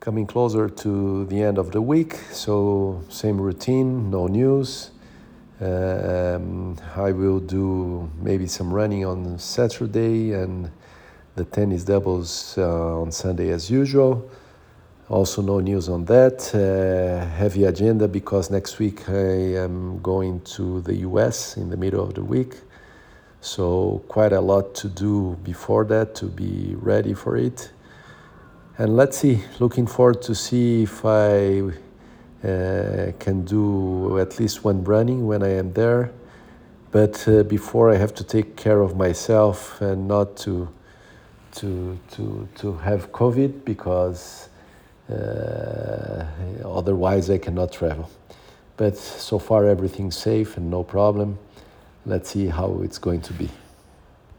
coming closer to the end of the week, so same routine, no news. Um, I will do maybe some running on Saturday and the tennis doubles uh, on Sunday as usual. Also, no news on that. Uh, heavy agenda because next week I am going to the US in the middle of the week. So, quite a lot to do before that to be ready for it. And let's see, looking forward to see if I uh, can do at least one running when I am there. But uh, before I have to take care of myself and not to to to to have COVID because uh, otherwise I cannot travel. But so far everything's safe and no problem. Let's see how it's going to be.